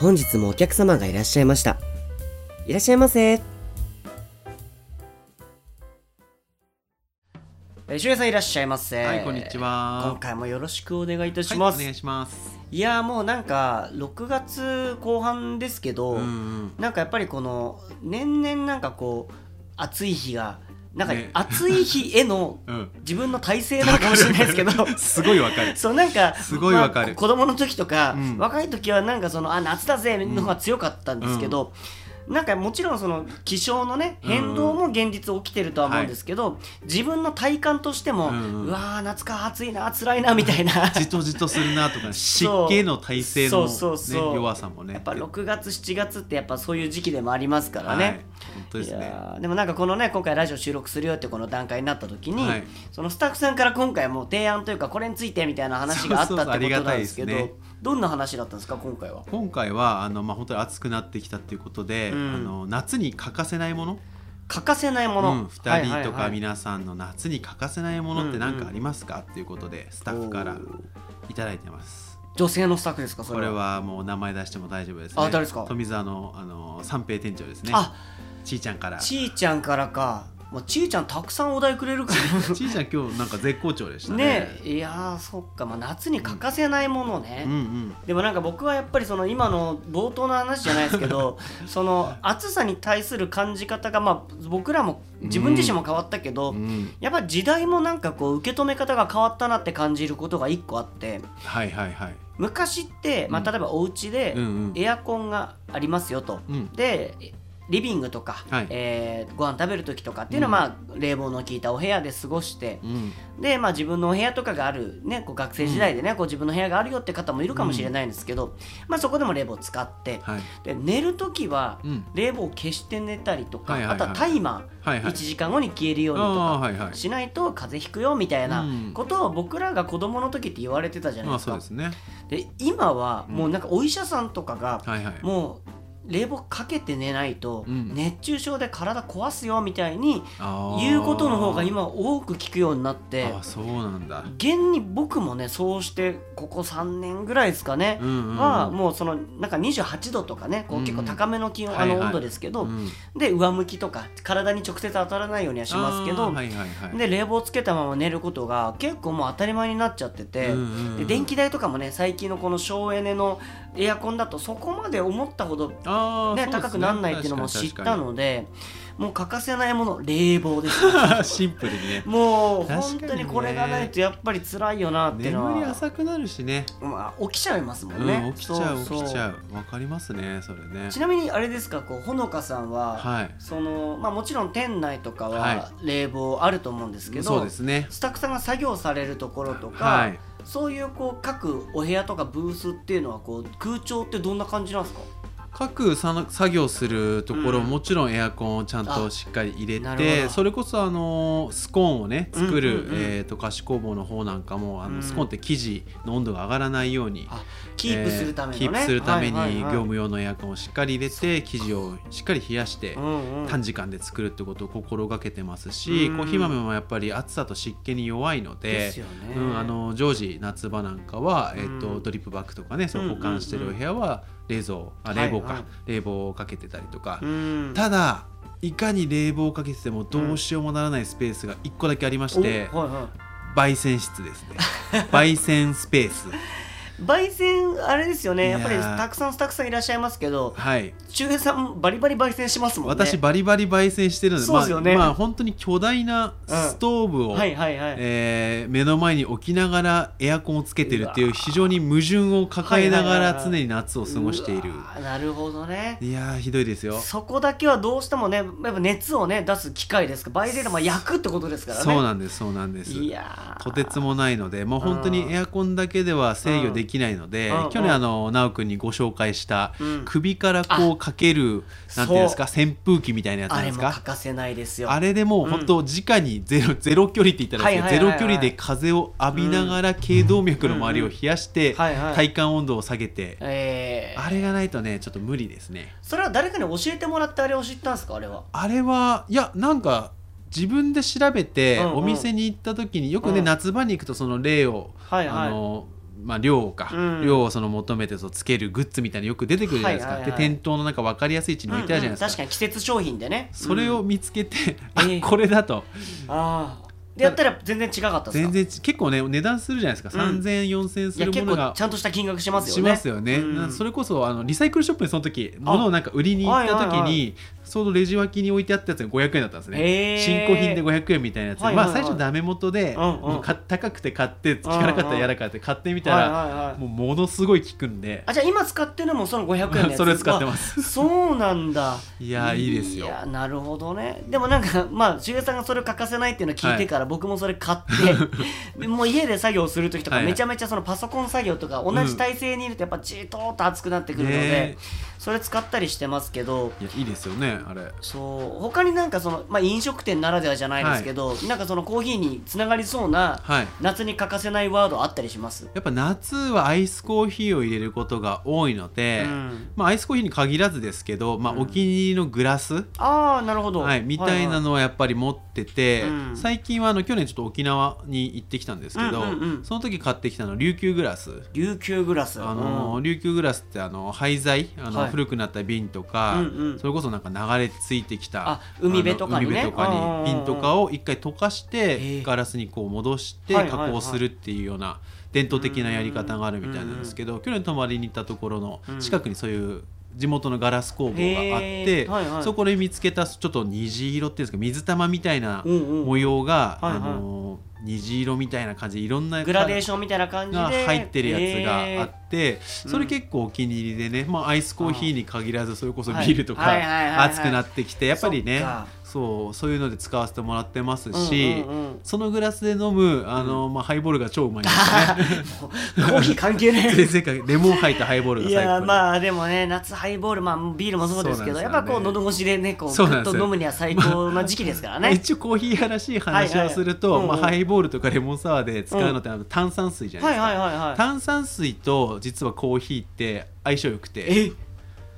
本日もお客様がいらっしゃいました。いらっしゃいませ。えー、しゅうやさんいらっしゃいませ。はい、こんにちは。今回もよろしくお願いいたします。はい、お願いします。いやーもうなんか6月後半ですけど、うんうんなんかやっぱりこの年々なんかこう暑い日がなんかね。暑い日への うん。自分の体制なのかもしれないですけど。すごいわかる。そうなんかすごいわかる。まあ子供の時とか、うん。若い時はなんかそのあ夏だぜの方が強かったんですけど、なんかもちろんその気象のねうん。変動も現実起きてるとは思うんですけど、自分の体感としても、うわー夏か暑いな辛いなみたいな。じとじとするなとか、湿気への耐性の、ね、そうそうそう。弱さもね。やっぱ6月7月ってやっぱそういう時期でもありますからね。はい、本当ですいね。でもなんかこのね今回ラジオ収録するよってこの段階になった時に、はい。そのスタッフさんから今回もう提案というかこれについてみたいな話があったってことなんでけどですすねどんな話だったんですか今回は？今回はあのまあ本当に暑くなってきたっていうことで、うん。あの夏に欠かせないもの、欠かせないもの、うん、2人とかみ皆さんの夏に欠かせないものって何かありますか、っていうことでスタッフからいただいてます。女性のスタッフですかそれは？これはもう名前出しても大丈夫ですね。あ誰ですか？富澤のあの三平店長ですね。あちーちゃんから。ちーちゃんからかもうちーちゃんたくさんお題くれるから。ちーちゃん今日なんか絶好調でしたね。ねいやーそっか、まあ、夏に欠かせないものね、うんうん。でもなんか僕はやっぱりその今の冒頭の話じゃないですけど その暑さに対する感じ方がまあ僕らも自分自身も変わったけど、うん、やっぱ時代もなんかこう受け止め方が変わったなって感じることが一個あって。はいはいはい。昔って、まあ、うん。例えばお家でうんうん。エアコンがありますよと、うん。でリビングとか、はいえーご飯食べる時とかっていうのは、まあ、冷房の効いたお部屋で過ごして、うんで、まあ、自分のお部屋とかがある、ね、こう学生時代でね、こう自分の部屋があるよって方もいるかもしれないんですけど、まあ、そこでも冷房を使って、はい。で寝る時はうん冷房を消して寝たりとか、あとはタイマーはいはい1時間後に消えるようにとあか。しないと風邪ひくよみたいなうんことを僕らが子供の時って言われてたじゃないまあですか。で今はもうなんかお医者さんとかが。もう冷房かけて寝ないとうん。熱中症で体壊すよみたいに言うことの方が今多く聞くようになってあそうなんだ。現に僕もねそうしてここ3年ぐらいですかね、はもうそのなんか28度とかねこううん結構高めの気温、あの温度ですけど、うん。で上向きとか体に直接当たらないようにはしますけど。で冷房つけたまま寝ることが結構もう当たり前になっちゃってて、で電気代とかもね最近のこの省エネのエアコンだとそこまで思ったほど、ね高くならないっていうのも知ったのでもう欠かせないもの冷房です確かにシンプルにね。もう本当にこれがないとやっぱり辛いよなっていうのは眠り浅くなるしね。まあ、起きちゃいますもんね、うん、起きちゃう起きちゃう。わかりますねそれね。ちなみにあれですかこうほのかさんは、はい。そのまあ、もちろん店内とかはは冷房あると思うんですけど、そうですね。スタッフさんが作業されるところとか、はいそういうこう各お部屋とかブースっていうのはこう空調ってどんな感じなんですか？各作業するところ、うん。もちろんエアコンをちゃんとしっかり入れてそれこそあのスコーンをね作る、うんうん。うんえー、と菓子工房の方なんかもあの、うん。スコーンって生地の温度が上がらないようにあキープするためのね、えーキープするためにはいはいはい。業務用のエアコンをしっかり入れて生地をしっかり冷やしてうんうん。短時間で作るってことを心がけてますし、うん。コーヒー豆もやっぱり暑さと湿気に弱いのでね。うん、あの常時夏場なんかは、えっとうん。ドリップバッグとかねそう保管してるお部屋は冷蔵あ冷房か、はい。はい冷房をかけてたりとか、うん。ただいかに冷房をかけててもどうしようもならないスペースが1個だけありまして、おはいはい。焙煎室ですね。焙煎スペース焙煎あれですよね。やっぱりたくさんスタッフさんいらっしゃいますけどはい。周平さんバリバリ焙煎しますもんね。私バリバリ焙煎してるのでそうですよね。まあ、まあ本当に巨大なストーブを、はいはいはい、えー目の前に置きながらエアコンをつけてるっていう非常に矛盾を抱えながら常に夏を過ごしている。なるほどね。いやーひどいですよ。そこだけはどうしてもねやっぱ熱をね出す機械ですか。ら焙煎でまあ焼くってことですからね。そうなんですそうなんです。いやー。とてつもないのでもう本当にエアコンだけでは制御できないので、うんうん。去年あの直くんにご紹介した、うん。首からこうかけるなんていうんですか扇風機みたいなやつなんですか？欠かせないですよ。あれでもう本当直にゼロゼロ距離って言ったらゼロ距離で風を浴びながら頸動脈の周りを冷やして、体感温度を下げて、えー。あれがないとねちょっと無理ですね。それは誰かに教えてもらってあれを知ったんですか？あれは。あれはいやなんか自分で調べて、お店に行った時によくね、うん。夏場に行くとその例を、あのまあ、量か、うん。量をその求めてそうつけるグッズみたいなのよく出てくるじゃないですか、はいはいはい。で店頭のなんか分かりやすい位置に置いてあるじゃないですか、うんうん確かに季節商品でね。それを見つけて、あええこれだと。ああでやったら全然違かったですか？全然ち結構ね値段するじゃないですか、うん。3000円4000円するものが構ちゃんとした金額しますよしねますよね、うん。なそれこそあのリサイクルショップにその時物をなんか売りに行った時に、ちょうどレジ脇に置いてあったやつが500円だったんですね。新古品で500円みたいなやつ、はいはいはい。まあ最初ダメ元で、うんうん。もうか高くて買って効かなかったら嫌だからって買ってみたら、はいはいはい。もうものすごい効くんで。あじゃあ今使ってるのもその500円のやつ それ使ってます。あそうなんだ。いやーいいですよ。いやなるほどね。でもなんかまあしげさんがそれを欠かせないっていうのを聞いてから、僕もそれ買って でもう家で作業する時とかはい。めちゃめちゃそのパソコン作業とか同じ体勢にいるとやっぱじーっとーっと熱くなってくるので、ねそれ使ったりしてますけどいやいいですよねあれ。そう他になんかその、まあ、飲食店ならではじゃないですけど、なんかそのコーヒーにつながりそうなはい。夏に欠かせないワードあったりします。やっぱ夏はアイスコーヒーを入れることが多いので、うん。まあ、アイスコーヒーに限らずですけど、まあ、お気に入りのグラス、ああなるほど、はい、みたいなののはやっぱり持ってて、うん。最近はあの去年ちょっと沖縄に行ってきたんですけど、うんうんうん。その時買ってきたの琉球グラス。琉球グラス。あのうん。琉球グラスってあの廃材あの、はい古くなった瓶とか、うんうん。それこそなんか流れ着いてきたあ海辺とかにね。かに瓶とかを一回溶かしへてえ。ガラスにこう戻して加工するっていうような伝統的なやり方があるみたいなんですけど、去年泊まりに行ったところの近くにそういう地元のガラス工房があって、はいはい。そこで見つけたちょっと虹色っていうんですか水玉みたいな模様が、あの虹色みたいな感じでいろんなグラデーションみたいな感じでが入ってるやつがあへって、それ結構お気に入りでね、まあ、アイスコーヒーに限らずそれこそビールとか熱くなってきてやっぱりねそうそういうので使わせてもらってますーし、そのグラスで飲むあの、まあ、ハイボールが超うまいんですね。コーヒー関係ね全然 レモン入ったハイボールがい最高に。やまあでもね夏ハイボールまあビールもそうですけどやっぱこう喉越しでねこうグッそうなんですよ。と飲むには最高な時期ですからね。一応コーヒー屋らしい。話をすると、まあ、ハイボールとかレモンサワーで使うのってあの炭酸水じゃないはいですか、はいはいはい炭酸水と実はコーヒーって相性良くて。え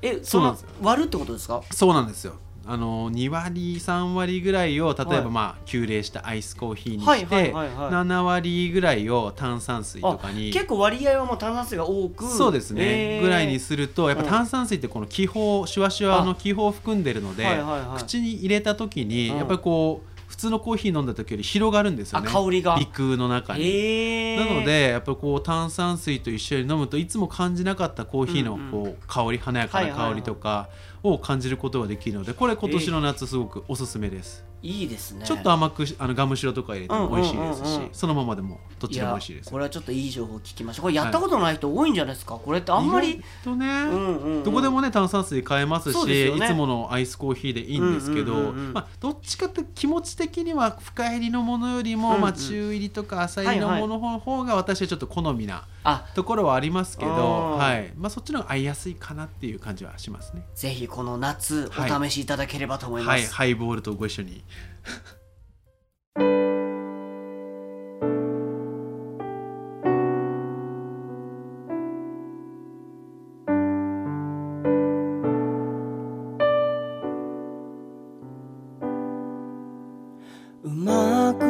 えそうなんですよ。割るってことですか？そうなんですよ。あの2割3割ぐらいを例えば、はい。まあ急冷したアイスコーヒーにして、はいはいはいはい。7割ぐらいを炭酸水とあかに。結構割合はもう炭酸水が多く。そうですね、えー。ぐらいにするとやっぱうん。炭酸水ってこの気泡シュワシュワの気泡を含んでるので、はいはいはい。口に入れた時にうん。やっぱりこう普通のコーヒー飲んだ時より広がるんですよね。あ香りが。鼻腔の中に。へえなのでやっぱりこう炭酸水と一緒に飲むといつも感じなかったコーヒーのうんうん。こう香り華やかな香りとかを感じることができるのでこれ今年の夏すごくおすすめです、いいですね。ちょっと甘くしあのガムシロとか入れても美味しいですし、そのままでもどっちでも美味しいです。これはちょっといい情報聞きましたこれやったことない人多いんじゃないですか、これってあんまりとね、うんうんうん。どこでもね炭酸水買えますしね。いつものアイスコーヒーでいいんですけど、うんうんうんうん。まあ、どっちかって気持ち的には深入りのものよりも、うんうんまあ、中入りとか浅入りのものの方が私はちょっと好みなあところはありますけど、あー。はい。まあ、そっちの方が合いやすいかなっていう感じはしますね。ぜひこの夏はいお試しいただければと思います、はい、ハイボールとご一緒に。うまく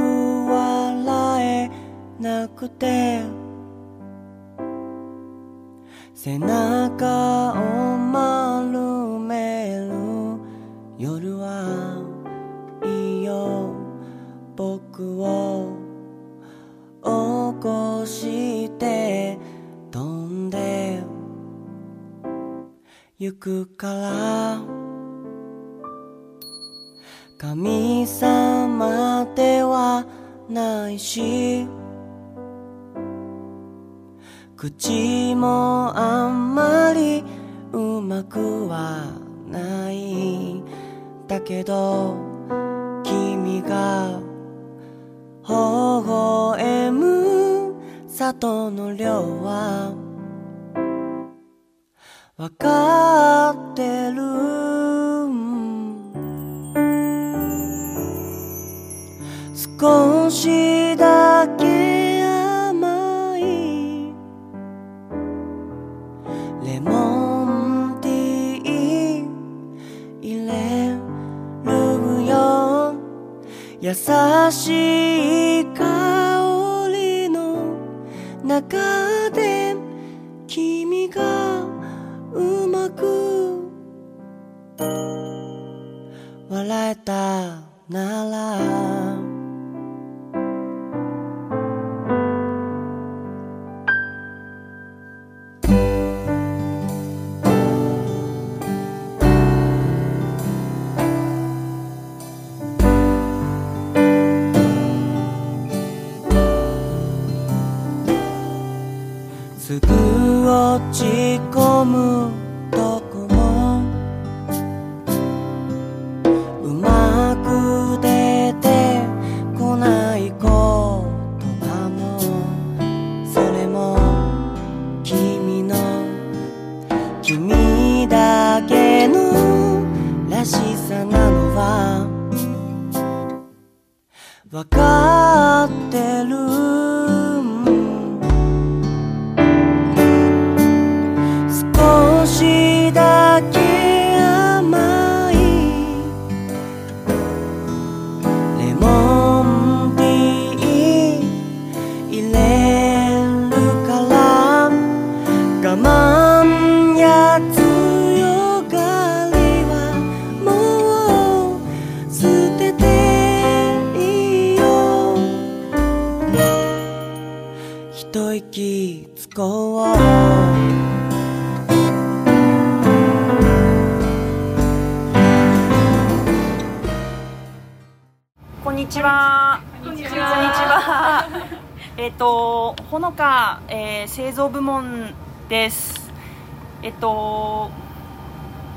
笑えなくて少しだしさなのはわかる。えっと、ほのか、えー製造部門です。えっと、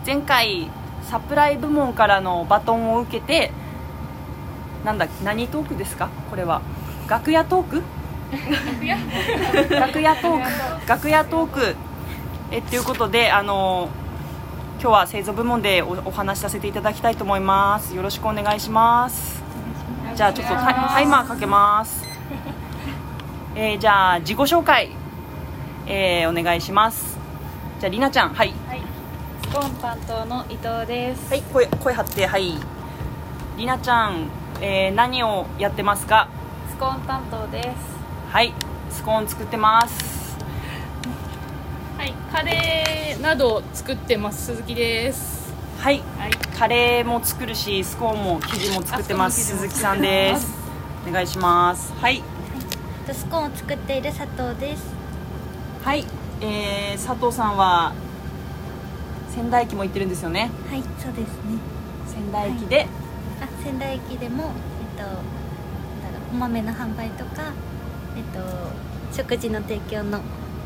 前回サプライ部門からのバトンを受けて。なんだ、何トークですか、これは。楽屋トーク？楽屋トーク。楽屋トーク。え、ということで、あの。今日は製造部門でおお話しさせていただきたいと思います。よろしくお願いします。じゃあちょっとタイタイマーかけます。えー、じゃあ自己紹介、えー、お願いします。じゃありなちゃん、はい、はい、スコーン担当の伊藤です。はい、声声張って、はい。りなちゃん、えー、何をやってますか？スコーン担当です。はい、スコーン作ってます。はい、カレーなど作ってます鈴木です。はい、はい、カレーも作るし、スコーンも生地も作ってます。鈴木さんです。お願いします。はい。スコーンを作っている佐藤です。はい、えー、佐藤さんは仙台駅も行ってるんですよね？はい、そうですね。仙台駅で、あ、仙台駅でもえっとなんだろうお豆の販売とかえっと食事の提供の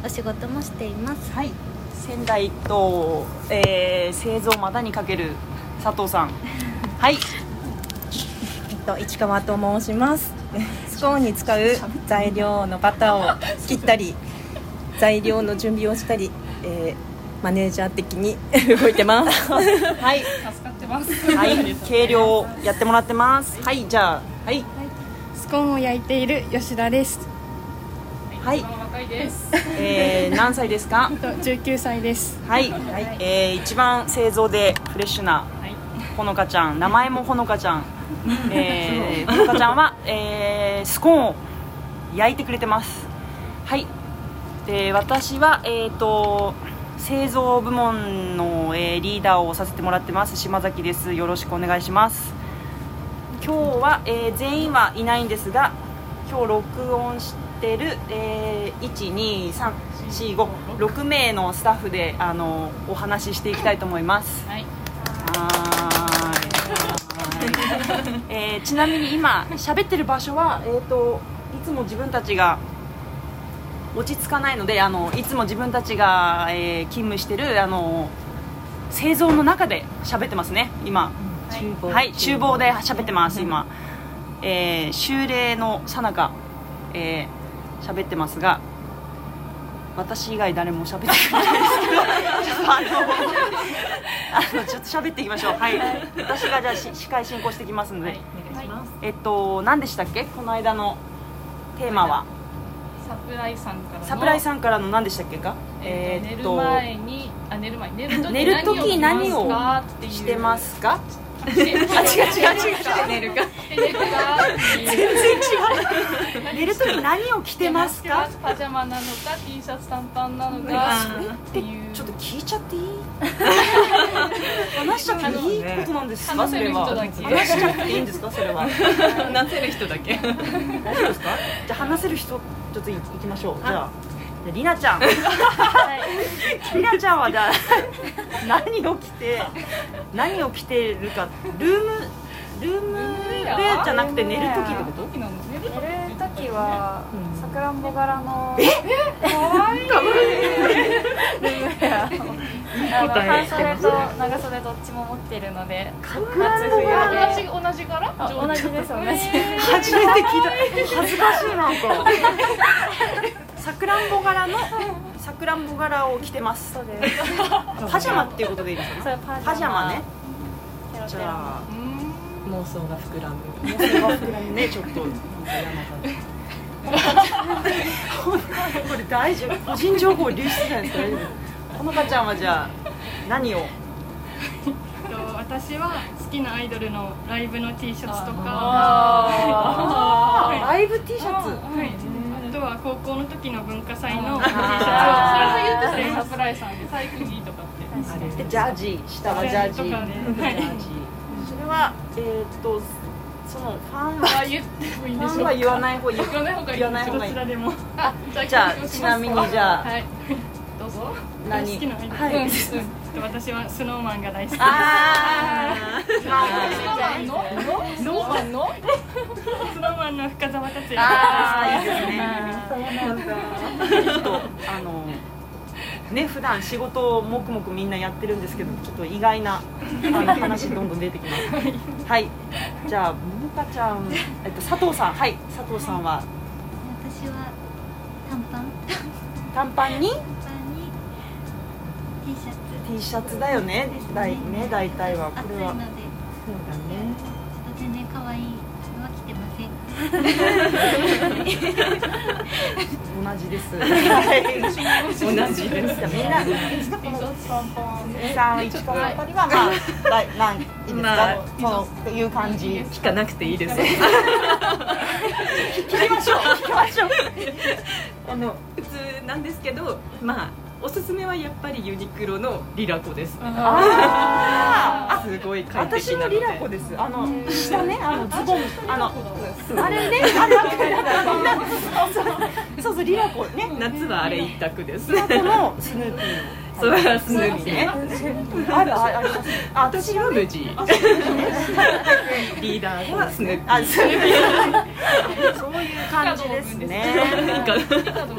お仕事もしています。はい、仙台と、えー、製造まだにかける佐藤さん。はい、えっと、市川と申します。スコーンに使う材料のバターを切ったり、材料の準備をしたり、えーマネージャー的に 動いてます。はい、助かってます。はい、計量をやってもらってます。はい、じゃあ、はい、スコーンを焼いている吉田です。はい、若いです。えー、何歳ですか？と19歳です。はい、えー、一番製造でフレッシュなほのかちゃん、名前もほのかちゃん。えー、ほのかちゃんは、えー、スコーンを焼いてくれてます。はい。で、私は、えっ、と。製造部門の、えーリーダーをさせてもらってます島崎ですよろしくお願いします今日は、えー全員はいないんですが今日録音してる、えー、12345名のスタッフであのお話ししていきたいと思いますはい、はーい えーちなみに今喋ってる場所は、えー、といつも自分たちが落ち着かないのであのいつも自分たちが、えー勤務してるあの製造の中で喋ってますね今。厨房。はい厨房で喋ってます今、えー、修例のさなかえー喋ってますが私以外誰も喋ってくれないですけどあのあのちょっと喋っていきましょう。はい。私がじゃあし司会進行してきますので、えっと何でしたっけ？この間のテーマは？サプライさんからの。サプライさんからの何でしたっけか？えー、寝る前にあ寝る前寝る時 寝る時何をしてますか？あ違う違う違う。寝るか。寝るか全然違う寝る時何を着てますか？パジャマなのか T シャツ短パンなのあか。それってちょっと聞いちゃっていい？話しちゃっていい？ことなんですか？話せる人だけ。話しちゃっていいんですか？それは。話せる人だけ。大丈夫ですか？じゃあ話せる人ちょっといきましょう。じゃあじゃありなちゃん。りなちゃんはじゃあ何を着て何を着てるか。ルームルームでじゃなくて寝る時ってこと？時なの寝る時はさくらんぼ柄のあの半袖と長袖どっちも持ってるので夏冬で同じ同じ柄？あ同じです同じ。初めて聞いた。恥ずかしいなんかさくらんぼ柄のさくらんぼ柄を着てます。そうです。パジャマっていうことでいいですかそれパパジャマね。じゃあ妄想が膨らむ。妄想が膨らむ。ねちょっと。これ大丈夫。個人情報流出じゃないですか？大丈夫。ほのかちゃんはじゃあ何を？と私は好きなアイドルのライブの T シャツとか。ライブ T シャツ？はいあとは高校の時の文化祭の T シャツをそれで言ってたよサプライさんで体育着とか。ってでジャージ下はジャージージそれはえーっとそのファンはあ言ってもいいんフでしょうか？ァンは言わない方がいい。言わない方がいい言わない方がいい。どちらでもあじゃあちなみにじゃあ。はい。どうぞ。何？好きなアイドルはい、うんうん私はスノーマンが大好き。ですあー。まあの？の？の？の？スノーマンの深澤達也。あーいいですね。ちょっとあのね普段仕事をもくもくみんなやってるんですけどちょっと意外なあの話どんどん出てきます。はい。じゃあももかちゃん、えっと、佐藤さん。はい。佐藤さんは？私は短パン。短パンに？短パンに T シャツ T シャツだよねだいね大体はこれはそうだねちょっと全然可愛いのは着てません同じです。はい同じです。みんな、三一からあたりは、まあ、だい、なん、いいですか、まあそういう感じ。聞かなくていいです 聞きましょう、聞きましょう。あの普通なんですけどまあおすすめはやっぱりユニクロのリラコです。あ すごいあ、快適なので。私もリラコです。あの、下ね、あのズボン、あの、あれね、あれ、そうそう、リラコね。夏はあれ一択です。リラコのスヌーピー。そうスヌーピーね。ある、ああります。あ、私は無事。リーダーはスヌーピー。あ、そういうそういう感じですね。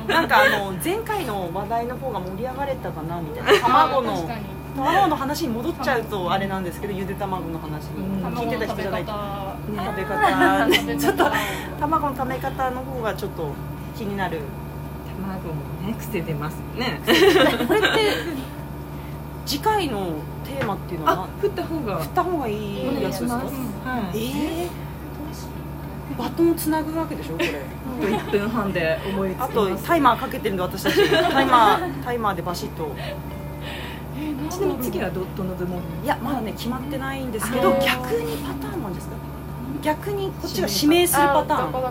なんかあの前回の話題の方が盛り上がれたかなみたいな。卵の卵の話に戻っちゃうとあれなんですけどゆで卵の話に。聞いてた人じゃない食べ方。ちょっと卵の食べ方の方がちょっと気になる卵もね癖出ますね。これって次回のテーマっていうのは？あ振った方が。振った方がいいやつですか？はい。えーバトンをつなぐわけでしょこれ。1分半で思いつきます。あとタイマーかけてるんで私たち。タイマー タイマーでバシッと。ちなみに次はどどの部門いやまだね決まってないんですけど逆にパターンなんですか？逆にこっちが指名するパターン。どこあ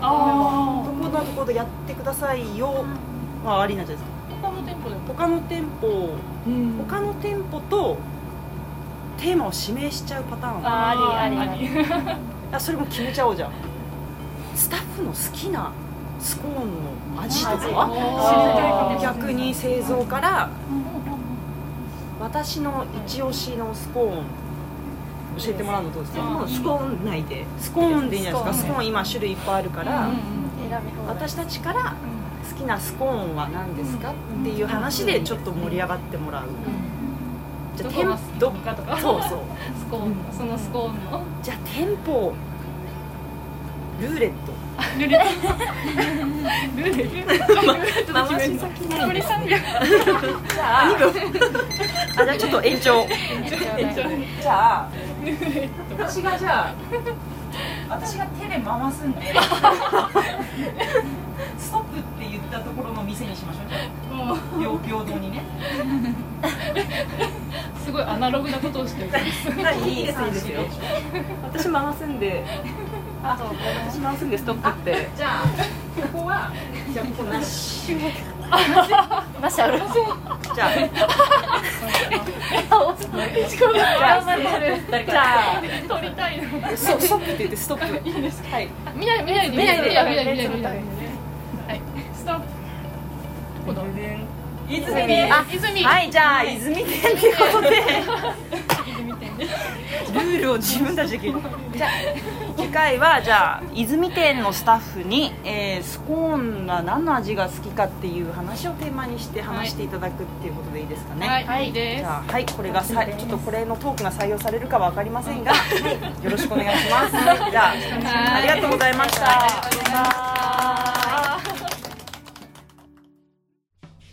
のところでやってくださいよはありなんじゃないですか。他の店舗でも他の店舗。他の店舗とテーマを指名しちゃうパターン。あありありあり。あそれも決めちゃおうじゃん。スタッフの好きなスコーンの味とか？逆に製造から私の一押しのスコーン教えてもらうのどうですか？スコーン内で。スコーンでいいんじゃないですか？スコーン。今種類いっぱいあるから、私たちから好きなスコーンは何ですかっていう話でちょっと盛り上がってもらう、じゃあどこが好店きかとか。そうそう。スコーン。そのスコーンの。じゃあ店舗ルーレット。ルーレット。ルーレット。回し先残り3秒じゃあ2分あじゃあちょっと延長。じゃあ私がじゃあ私が手で回すんで ストップって言ったところの店にしましょうじゃもう。あ平平等にね。すごいアナログなことをしてる。いいですいいですよ私回すんであと私回すんでストップって。じゃあここはじゃあここなし。マシャルじゃあじゃあ撮りたいの。ストップって言ってストップ。いいですはい。見ない見ないで見ないで。見ないで。見ないで見ない泉。あ泉。はいじゃあ泉店っていうことで。ルールを自分たちで決めるじゃあ次回はじゃあ泉店のスタッフに、えースコーンが何の味が好きかっていう話をテーマにして話していただくっていうことでいいですかね。はい、はい、でじゃあはいこれがさちょっとこれのトークが採用されるかは分かりませんが、はい、よろしくお願いします。じゃあありがとうございました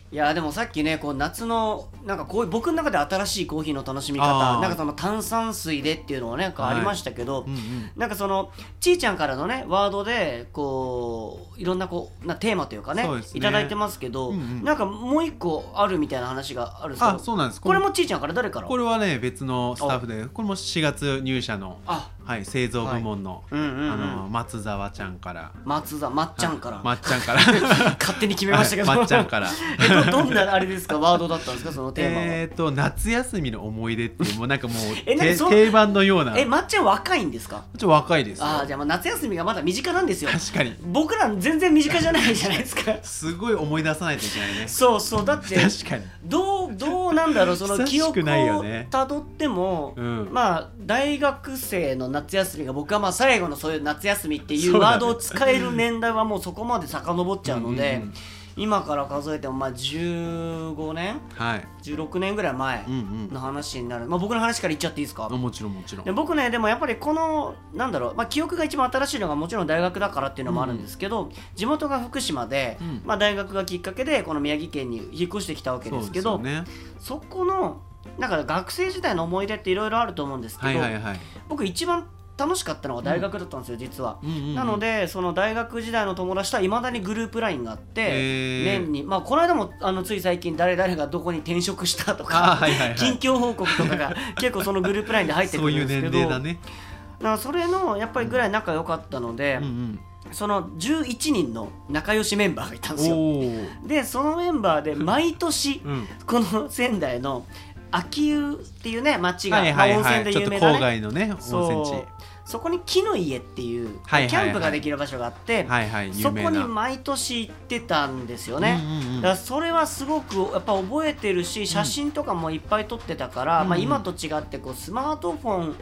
いやでもさっきねこう夏のなんかこういう僕の中で新しいコーヒーの楽しみ方なんかその炭酸水でっていうのがねなんかありましたけど、うんうん。なんかそのちーちゃんからのねワードでこういろんなこうなテーマというかねそうね。いただいてますけど、うんうん。なんかもう一個あるみたいな話があるんですけどあそうなんです。これもちーちゃんから誰から？これはね別のスタッフでこれも4月入社の、あはい、製造部門の,、うんうんうん。あの松沢ちゃんから。松田まっちゃんから、まっちゃんから。勝手に決めましたけど、はい。まっちゃんから。えどどんなあれですか？ワードだったんですか？そのテーマは、えっ、と夏休みの思い出ってもうなんかもう てえ定番のような。ちょえまっちゃん若いんですか？っと若いですよ。ああじゃあまあ夏休みがまだ身近なんですよ。確かに。僕ら全然身近じゃないじゃないですか。すごい思い出さないといけないね。そうそう。だって確かに。どうどうなんだろう？その記憶をたどっても、うん。まあ大学生の夏休みが僕はまあ最後のそういう夏休みっていうワードを使える年代はもうそこまで遡っちゃうので、うんうんうん。今から数えてもまあ15年？はい。16年ぐらい前うんの話になる、まあ、僕の話から言っちゃっていいですか？うんもちろんもちろん。で僕ねでもやっぱりこのなんだろう、まあ、記憶が一番新しいのがもちろん大学だからっていうのもあるんですけど、地元が福島で、うん。まあ、大学がきっかけでこの宮城県に引っ越してきたわけですけどそね。そこのなんか学生時代の思い出っていろいろあると思うんですけど、はいはいはい。僕一番楽しかったのが大学だったんですよ、実は。うんうんうん。なのでその大学時代の友達とはいまだにグループ LINE があって年にまあこの間もあのつい最近誰々がどこに転職したとあか はいはいはい。近況報告とかが 結構そのグループ LINE で入ってくるんですけど年齢だね。だからそれのやっぱりぐらい仲良かったので、うんうんその11人の仲良しメンバーがいたんですよ。でそのメンバーで毎年うん。この 仙台の秋保っていうね町が、はいはいまあ、温泉で有名な、ね、郊外のね温泉地。そこに木の家っていう、はいはいはい。キャンプができる場所があって、はいはいそこに毎年行ってたんですよね、うんうんうん。だからそれはすごくやっぱ覚えてるし写真とかもいっぱい撮ってたから、うんまあ、今と違ってこうスマートフォン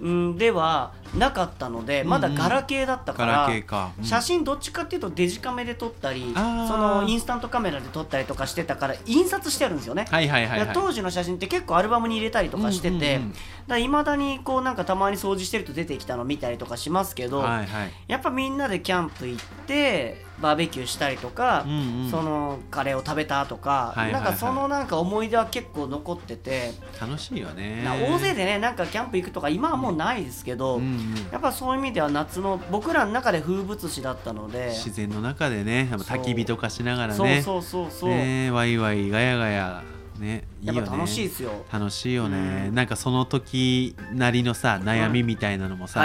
うんではなかったのでまだガラケーだったかガら、写真どっちかっていうとデジカメで撮ったりそのインスタントカメラで撮ったりとかしてたから印刷してあるんですよね、はいはいはいはい。だから当時の写真って結構アルバムに入れたりとかしてて、うんうんうん。いまだにこうなんかたまに掃除してると出てきたの見たりとかしますけど、はいはい。やっぱみんなでキャンプ行ってバーベキューしたりとか、うんうん。そのカレーを食べたとか、はいはいはい。なんかそのなんか思い出は結構残ってて、楽しいよね。な大勢でねなんかキャンプ行くとか今はもうないですけど、うんうんやっぱそういう意味では夏の僕らの中で風物詩だったので。自然の中でねやっぱ焚き火とかしながらそう。ねそうそうそう、ねワイワイガヤガヤねいいよ楽しいですよ。楽しいよね、うん。なんかその時なりのさ悩みみたいなのもさ、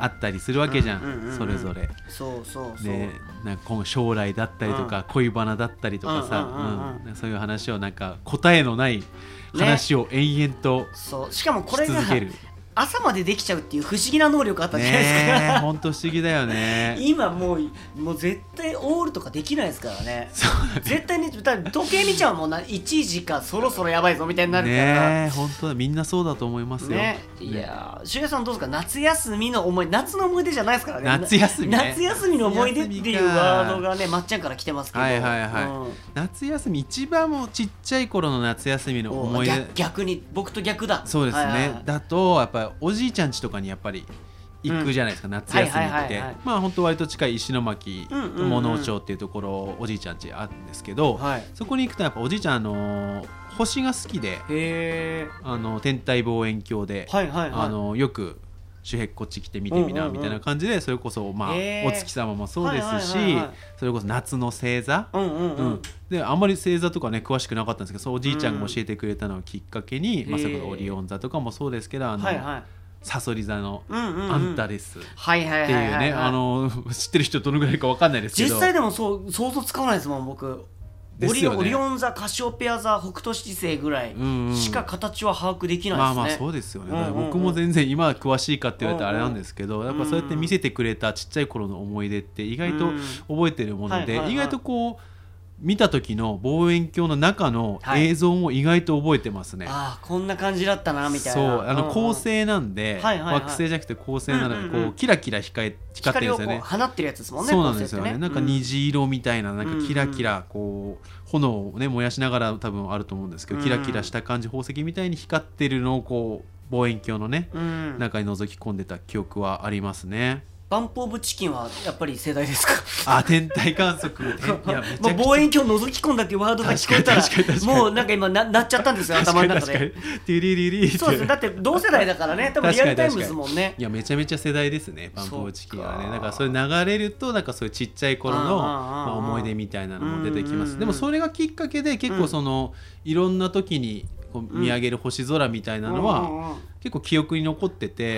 あったりするわけじゃん,、うんうんうんうん。それぞれ。そうそうそう、ね、なんか今後将来だったりとか、恋バナだったりとかさ、うんうんうんうん。うん。そういう話をなんか答えのない話を延々とそう。しかもこれがし続ける、朝までできちゃうっていう不思議な能力あったじゃないですか、ねえほんと不思議だよね。今もうもう絶対オールとかできないですからね。そう絶対に時計見ちゃうもんな。1時かそろそろやばいぞみたいになるから。ねえ本当だ。みんなそうだと思いますよ、ね。いやーしゅうやさんどうですか？夏休みの思い夏の思い出じゃないですからね。夏休みね。夏休みの思い出っていうワードがねまっちゃんから来てますけど。はいはいはい。うん。夏休み一番もうちっちゃい頃の夏休みのお思い出。逆逆に僕と逆だ。そうですね、はいはいはい。だとやっぱりおじいちゃん家とかにやっぱり行くじゃないですか、夏休みはいってまあ本当割と近い石巻うんうんうん。物尾町っていうところおじいちゃん家あるんですけど、はい。そこに行くとやっぱおじいちゃんあのー星が好きであの天体望遠鏡で、はいはいはいあのよく周辺こっち来て見てみなみたいな感じでそれこそまあお月様もそうですしそれこそ夏の星座。であんまり星座とかね詳しくなかったんですけどそうおじいちゃんが教えてくれたのをきっかけに、うんまあ、それこそオリオン座とかもそうですけどあの、サソリ座のアンタレスっていうねあの知ってる人どのぐらいかわかんないですけど。実際でもそう想像つかないですもん僕ですよね。オリオン座カシオペア座北斗七星ぐらいうんうん。しか形は把握できないですね、まあまあそうですよね、うんうんうん。僕も全然今は詳しいかって言われたらあれなんですけど、やっぱそうやって見せてくれたちっちゃい頃の思い出って意外とうん。覚えてるもので、はいはいはい。意外とこう見た時の望遠鏡の中のはい。映像も意外と覚えてますね。ああこんな感じだったなみたいな。そうあの恒星なんで、はいはいはい。惑星じゃなくて恒星なので、うんうんうん。こうキラキラ光え光ってるんですよね。放ってるやつですもんねそうなんですよね。恒星ってなんか虹色みたいななんかキラキうん。ラこう炎をね燃やしながら多分あると思うんですけど、うん。キラキラした感じ宝石みたいに光ってるのをこう望遠鏡のね、うん。中に覗き込んでた記憶はありますね。バンプオブチキンはやっぱり世代ですか？あ天体観測。天いやめちゃくちゃ。まあ望遠鏡覗き込んだっていうワードが聞こえたらもうなんか今ななっちゃったんですよ頭の中確かにで確かに。ティリリリってそうですね。だって同世代だからね多分リアルタイムですもんね。いやめちゃめちゃ世代ですねパンプオチキンはね。だからそれ流れるとなんかそういうちっちゃい頃のまあ、思い出みたいなのも出てきまうんうんうんすでもそれがきっかけで結構その、いろんな時にこう見上げる星空みたいなのは、結構記憶に残ってて、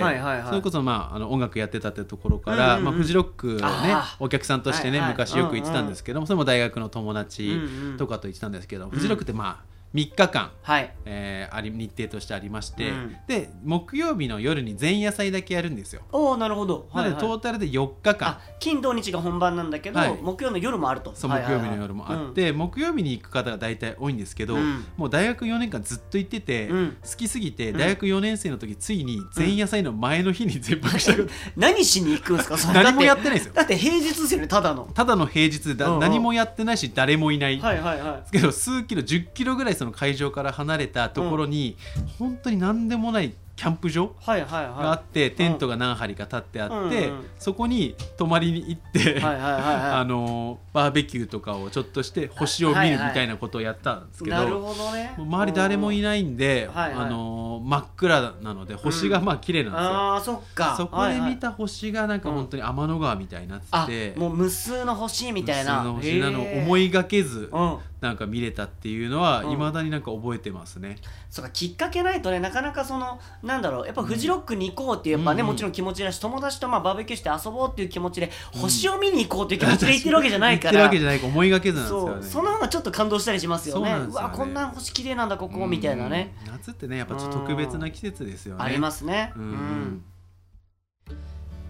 それこそ、まあ、あの音楽やってたってところから、まあ、フジロックをねお客さんとしてね、昔よく行ってたんですけども、それも大学の友達とかと行ってたんですけど、フジロックってまあ3日間、はい。えーあり日程としてありまして、うん。で木曜日の夜に前夜祭だけやるんですよ。おおなるほど。なので、はい。はいトータルで4日間。あ金土日が本番なんだけど、はい。木曜の夜もあると。そうはいはいはい。木曜日の夜もあって、木曜日に行く方が大体多いんですけど、うん。もう大学4年間ずっと行ってて、うん。好きすぎて大学4年生の時ついに前夜祭の前の日に全泊した 何しに行くんですか？何もやってないですよ。だって平日ですよねただの。ただの平日でだ何もやってないし誰もいない、はいはいはい。ですけど数キロ10キロぐらいその会場から離れたところに、本当に何でもないキャンプ場はいはいはい。があって、テントが何張りか立ってあって、うんうんそこに泊まりに行って、あのバーベキューとかをちょっとして星を見るみたいなことをやったんですけど、周り誰もいないんで、あの真っ暗なので星がまあ綺麗なんですよ、そっか。そこで見た星がなんか本当に天の川みたいになってあて、もう無数の星みたいな。普通の星なの思いがけずうんなんか見れたっていうのはうん。いまだになんか覚えてますね、そうかきっかけないとねなかなかそのなんだろうやっぱフジロックに行こうっていうやっぱね、うん。もちろん気持ちだし友達とまあバーベキューして遊ぼうっていう気持ちで、星を見に行こうっていう気持ちで 行ってるわけじゃないから。言ってるわけじゃないから思いがけずなんですよね。その方がちょっと感動したりしますよね。そうわこんな星綺麗なんだここみたいなね、うん。夏ってねやっぱちょっと特別な季節ですよね。ありますね。うん、うん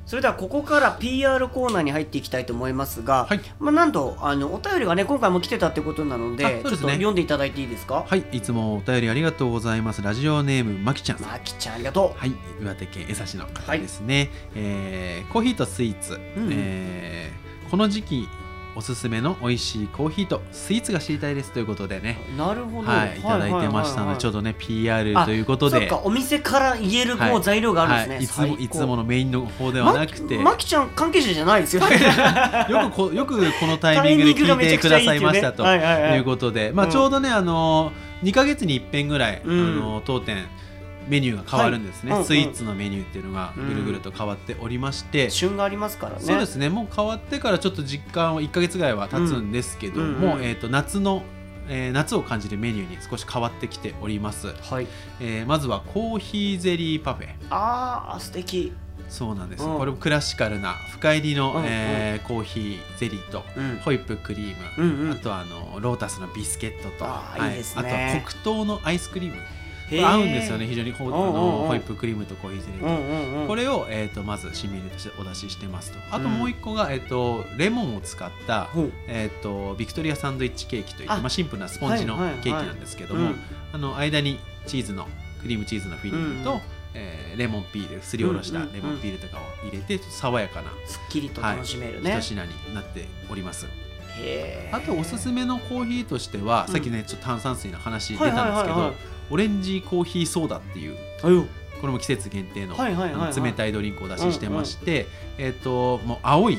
それではここから PR コーナーに入っていきたいと思いますが、はい。まあ、なんとあのお便りがね今回も来てたってことなのでね。ちょっと読んでいただいていいですか？はい。いつもお便りありがとうございます。ラジオネームまきちゃんまきちゃんありがとはい、岩手県江差の方ですね、えーコーヒーとスイーツ、ん。えーこの時期おすすめの美味しいコーヒーとスイーツが知りたいですということでね、うなるほど、はい、いただいてましたので、ちょうどどね PR ということでお店から言えるこう、はい。材料があるんですね、はい、いつもいつものメインの方ではなくて、まきちゃん関係者じゃないですよね。よくこよくこのタイミングで聞いてくださいましたということで、まあ、うんちょうどね、あの2か月に一遍ぐらい、うん。あの当店メニューが変わるんですね、はい。うんスイーツのメニューっていうのがぐるぐると変わっておりまして、旬がありますからね。そうですね。もう変わってからちょっと実感は1か月ぐらいは経つんですけども、うん。うんうん。えー、と夏の、えー夏を感じるメニューに少し変わってきております、はい。えーまずはコーヒーゼリーパフェ。あー素敵。そうなんです、うん。これもクラシカルな深入りの、うんうん。えーコーヒーゼリーと、うん。ホイップクリーム、うんうん。あとはあのロータスのビスケットと。あーいいですね。あとは黒糖のアイスクリーム合うんですよね非常にホイップクリームとコーヒーゼリーこれを、えー、とまず新メニューとしてお出ししてますと。あともう一個が、えー、とレモンを使った、ほう。えー、とビクトリアサンドイッチケーキといってあ。まあ、シンプルなスポンジのはいはいはい。ケーキなんですけども、うん。あの間にチーズのクリームチーズのフィリングと、うんえーレモンピールすりおろしたレモンピールとかを入れて、爽やかなすっきりと楽しめるね、一品になっております。あとおすすめのコーヒーとしては、うん。さっきねちょっと炭酸水の話出たんですけど、はいはいはいはいオレンジコーヒーソーダっていうこれも季節限定の冷たいドリンクをお出ししてまして、えっ、ともう青い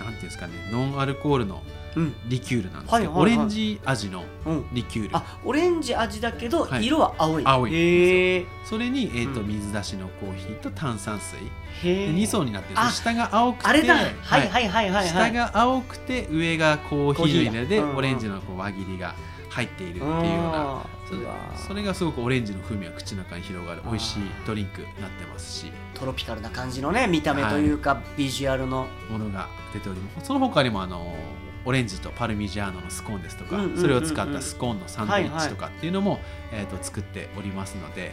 なんていうんですかねノンアルコールのうん。リキュールなんですけど、オレンジ味のうん。リキュール。あオレンジ味だけどはい。色は青い、青いそれに、えーとうん。水出しのコーヒーと炭酸水。へえで2層になってる下が青くてあれだ。はいはいはいはいはい。下が青くて上がコーヒーの色で、オレンジのこう輪切りが入っているっていうようなあそれそれがすごくオレンジの風味が口の中に広がる。美味しいドリンクになってますし。トロピカルな感じのね見た目というか、ビジュアルのものが出ております。その他にもあのオレンジとパルミジャーノのスコーンですとか、うんうんうんうん。それを使ったスコーンのサンドイッチとかっていうのも、えー、と作っておりますので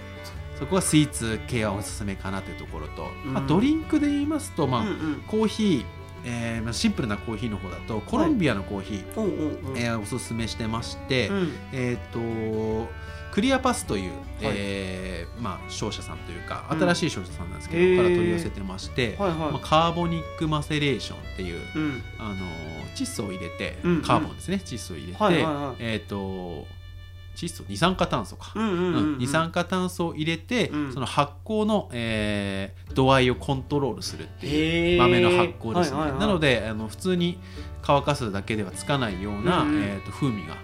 そこはスイーツ系はおすすめかなというところと、まあ、うん。ドリンクで言いますと、まあうんうん。コーヒー、えーまあ、シンプルなコーヒーの方だとコロンビアのコーヒー、うんうんうん。えーおすすめしてまして、うん。えっ、とクリアパスという、はい。えーまあ、商社さんというかうん新しい商社さんなんですけど、へーから取り寄せてまして、はいはい。まあ、カーボニックマセレーションっていう、うん。あの窒素を入れて、うんうん。カーボンですね窒素を入れて、はいはいはい。えっ、と窒素二酸化炭素か、うんうんうんうん。うん二酸化炭素を入れて、うん。その発酵の、えー度合いをコントロールするっていう豆の発酵ですね、はいはいはい。なのであの普通に乾かすだけではつかないような、うんうん。えー、と風味が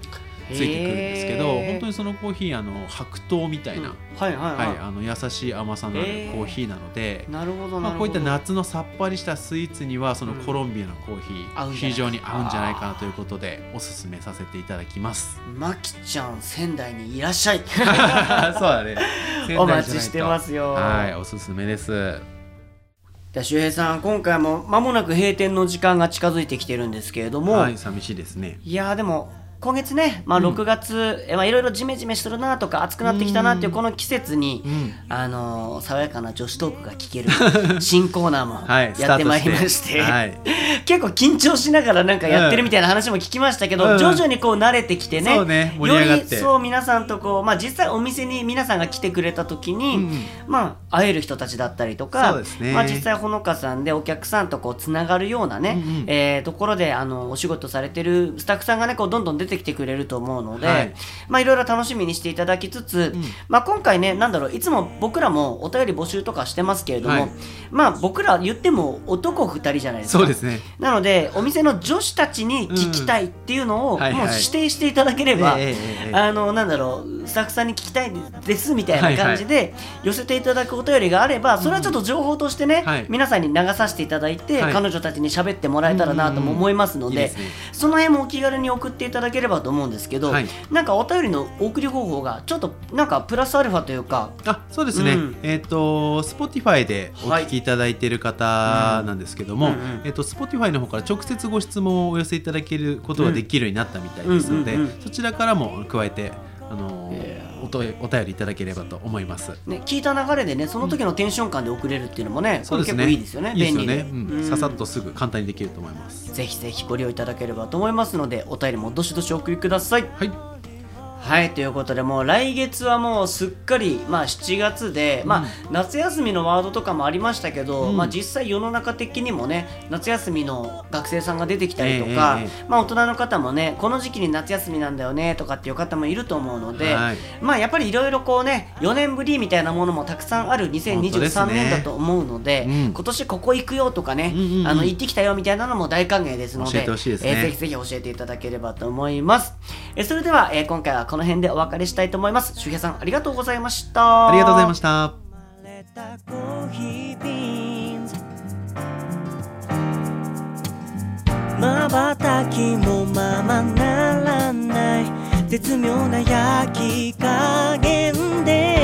ついてくるんですけど本当にそのコーヒーあの白桃みたいな、うん。はいはいはい、はい、あの優しい甘さのあるコーヒーなので、なるほどこういった夏のさっぱりしたスイーツにはそのうん。コロンビアのコーヒー、合うん非常に合うんじゃないかなということでおすすめさせていただきます。まきちゃん仙台にいらっしゃい。そうだね。お待ちしてますよ。はい、おすすめです。では周平さん今回も間もなく閉店の時間が近づいてきてるんですけれども、はい、寂しいですね。いやーでも今月ね、まあ、うん。6月、えまあいろいろジメジメしてるなとか暑くなってきたなっていうこの季節に、うん。あのー爽やかな女子トークが聞ける 新コーナーもはい、やってまいりまして,、スタートはい。結構緊張しながらなんかやってるみたいな話も聞きましたけど、うん。徐々にこう慣れてきてねそうねて。よりそう皆さんとこう、まあ、実際お店に皆さんが来てくれた時に、うんうん。まあ、会える人たちだったりとかね。まあ、実際ほのかさんでお客さんとこうつながるようなね、うんうん。えーところであのお仕事されてるスタッフさんがねこうどんどん出てきてくれると思うので、はい。まあ、いろいろ楽しみにしていただきつつ、うん。まあ、今回ねなんだろういつも僕らもお便り募集とかしてますけれども、はい。まあ僕ら言っても男2人じゃないですか。そうですね。なのでお店の女子たちに聞きたいっていうのをもう指定していただければ、あのなんだろうスタッフさんに聞きたいですみたいな感じで寄せていただくお便りがあればそれはちょっと情報としてね、はい。皆さんに流させていただいて、はい。彼女たちに喋ってもらえたらなとも思いますので,、いいですね。その辺もお気軽に送っていただければと思うんですけど、はい。なんかお便りの送り方法がちょっとなんかプラスアルファというか。あそうですね、うん。えっ、と Spotify でお聞きいただいている方なんですけども、うんうんうん。えっ、と Spotify の方から直接ご質問をお寄せいただけることができるようになったみたいですので、うんうんうん。そちらからも加えてあのとお便りいただければと思います。ね、聞いた流れでねその時のテンション感で送れるっていうのもね、これ結構いいですよねいいですよ便利で、ね、うん。うん。ささっとすぐ簡単にできると思います。ぜひぜひご利用いただければと思いますのでお便りもどしどしお送りください。はい、はいということでもう来月はもうすっかりまあ7月で、まあ夏休みのワードとかもありましたけど、うん。まあ実際世の中的にもね夏休みの学生さんが出てきたりとか、ええまあ大人の方もねこの時期に夏休みなんだよねとかっていう方もいると思うので、はい。まあやっぱりいろいろこうね4年ぶりみたいなものもたくさんある本当です2023ね年だと思うのでうん。今年ここ行くよとかね、うんうんうん。あの行ってきたよみたいなのも大歓迎ですので教えてほしいですね。えーぜひぜひ教えていただければと思います、えーそれでは、えー今回はこの辺でお別れしたいと思います。周平さんありがとうございました。ありがとうございました。まばたきもままならない。絶妙な焼き加減で